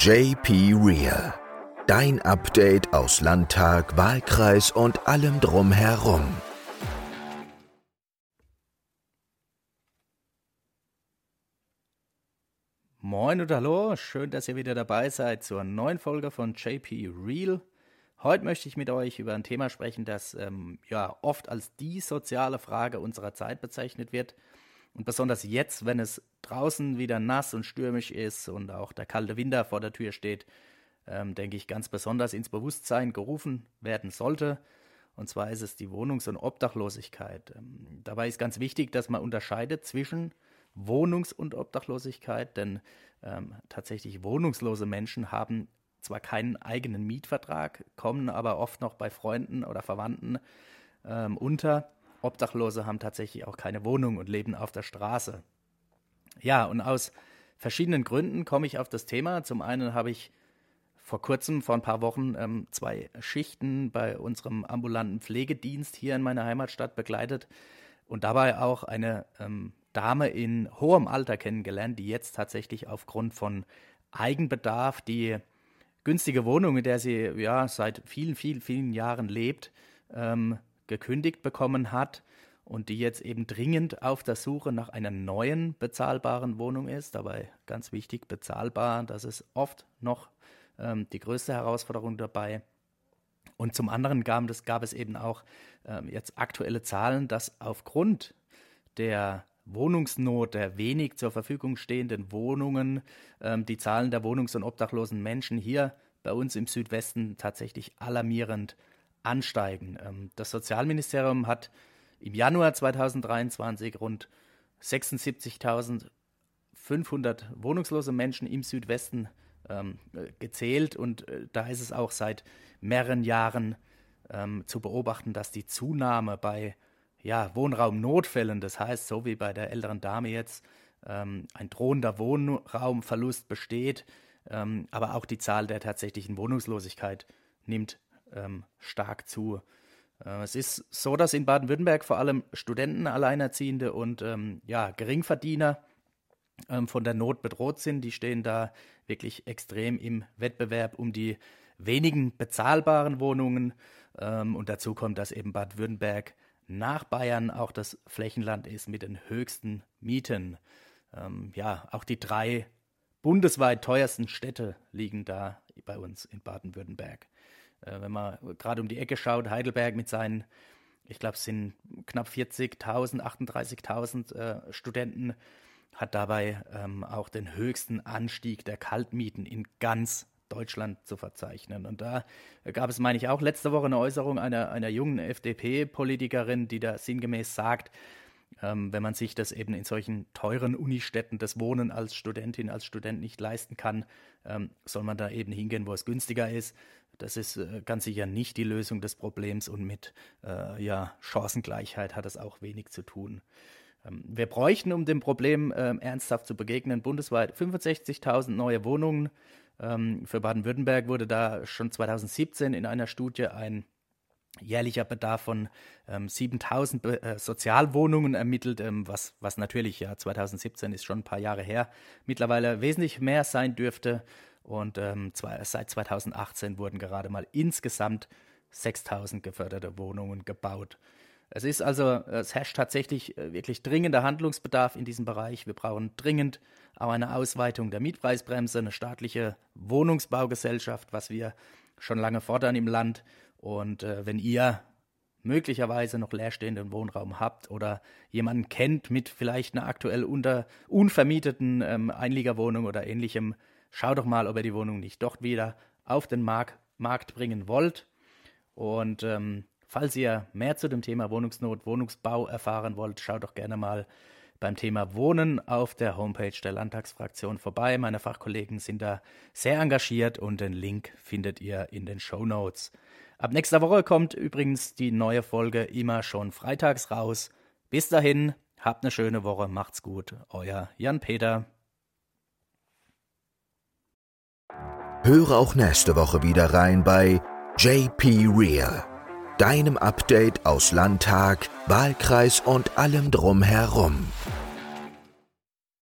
JP Real. Dein Update aus Landtag, Wahlkreis und allem drumherum. Moin und hallo, schön, dass ihr wieder dabei seid zur neuen Folge von JP Real. Heute möchte ich mit euch über ein Thema sprechen, das ähm, ja oft als die soziale Frage unserer Zeit bezeichnet wird. Und besonders jetzt, wenn es draußen wieder nass und stürmisch ist und auch der kalte Winter vor der Tür steht, ähm, denke ich, ganz besonders ins Bewusstsein gerufen werden sollte. Und zwar ist es die Wohnungs- und Obdachlosigkeit. Ähm, dabei ist ganz wichtig, dass man unterscheidet zwischen Wohnungs- und Obdachlosigkeit, denn ähm, tatsächlich wohnungslose Menschen haben zwar keinen eigenen Mietvertrag, kommen aber oft noch bei Freunden oder Verwandten ähm, unter. Obdachlose haben tatsächlich auch keine Wohnung und leben auf der Straße. Ja, und aus verschiedenen Gründen komme ich auf das Thema. Zum einen habe ich vor kurzem, vor ein paar Wochen, ähm, zwei Schichten bei unserem ambulanten Pflegedienst hier in meiner Heimatstadt begleitet und dabei auch eine ähm, Dame in hohem Alter kennengelernt, die jetzt tatsächlich aufgrund von Eigenbedarf die günstige Wohnung, in der sie ja seit vielen, vielen, vielen Jahren lebt, ähm, gekündigt bekommen hat und die jetzt eben dringend auf der Suche nach einer neuen bezahlbaren Wohnung ist. Dabei ganz wichtig, bezahlbar, das ist oft noch ähm, die größte Herausforderung dabei. Und zum anderen gab es, gab es eben auch ähm, jetzt aktuelle Zahlen, dass aufgrund der Wohnungsnot, der wenig zur Verfügung stehenden Wohnungen, ähm, die Zahlen der wohnungs- und obdachlosen Menschen hier bei uns im Südwesten tatsächlich alarmierend ansteigen. Ähm, das Sozialministerium hat im Januar 2023 rund 76.500 wohnungslose Menschen im Südwesten ähm, gezählt und äh, da ist es auch seit mehreren Jahren ähm, zu beobachten, dass die Zunahme bei ja, Wohnraumnotfällen, das heißt, so wie bei der älteren Dame jetzt, ein drohender Wohnraumverlust besteht, aber auch die Zahl der tatsächlichen Wohnungslosigkeit nimmt ähm, stark zu. Äh, es ist so, dass in Baden-Württemberg vor allem Studenten, Alleinerziehende und ähm, ja, Geringverdiener ähm, von der Not bedroht sind. Die stehen da wirklich extrem im Wettbewerb um die wenigen bezahlbaren Wohnungen. Ähm, und dazu kommt, dass eben Baden-Württemberg nach Bayern auch das Flächenland ist mit den höchsten Mieten. Ähm, ja, auch die drei bundesweit teuersten Städte liegen da bei uns in Baden-Württemberg. Äh, wenn man gerade um die Ecke schaut, Heidelberg mit seinen, ich glaube, es sind knapp 40.000, 38.000 äh, Studenten, hat dabei ähm, auch den höchsten Anstieg der Kaltmieten in ganz Deutschland zu verzeichnen. Und da gab es, meine ich, auch letzte Woche eine Äußerung einer, einer jungen FDP-Politikerin, die da sinngemäß sagt, ähm, wenn man sich das eben in solchen teuren Unistädten das Wohnen als Studentin, als Student nicht leisten kann, ähm, soll man da eben hingehen, wo es günstiger ist. Das ist äh, ganz sicher nicht die Lösung des Problems und mit äh, ja, Chancengleichheit hat es auch wenig zu tun. Ähm, wir bräuchten, um dem Problem äh, ernsthaft zu begegnen, bundesweit 65.000 neue Wohnungen. Ähm, für Baden-Württemberg wurde da schon 2017 in einer Studie ein jährlicher Bedarf von ähm, 7000 äh, Sozialwohnungen ermittelt, ähm, was, was natürlich ja 2017 ist schon ein paar Jahre her, mittlerweile wesentlich mehr sein dürfte. Und ähm, zwei, seit 2018 wurden gerade mal insgesamt 6000 geförderte Wohnungen gebaut. Es ist also, es herrscht tatsächlich äh, wirklich dringender Handlungsbedarf in diesem Bereich. Wir brauchen dringend auch eine Ausweitung der Mietpreisbremse, eine staatliche Wohnungsbaugesellschaft, was wir schon lange fordern im Land. Und äh, wenn ihr möglicherweise noch leerstehenden Wohnraum habt oder jemanden kennt mit vielleicht einer aktuell unter, unvermieteten ähm, Einliegerwohnung oder ähnlichem, schaut doch mal, ob ihr die Wohnung nicht doch wieder auf den Markt, Markt bringen wollt. Und ähm, falls ihr mehr zu dem Thema Wohnungsnot, Wohnungsbau erfahren wollt, schaut doch gerne mal beim Thema Wohnen auf der Homepage der Landtagsfraktion vorbei. Meine Fachkollegen sind da sehr engagiert und den Link findet ihr in den Show Notes. Ab nächster Woche kommt übrigens die neue Folge immer schon freitags raus. Bis dahin, habt eine schöne Woche, macht's gut. Euer Jan-Peter. Höre auch nächste Woche wieder rein bei JP Real, deinem Update aus Landtag, Wahlkreis und allem drumherum.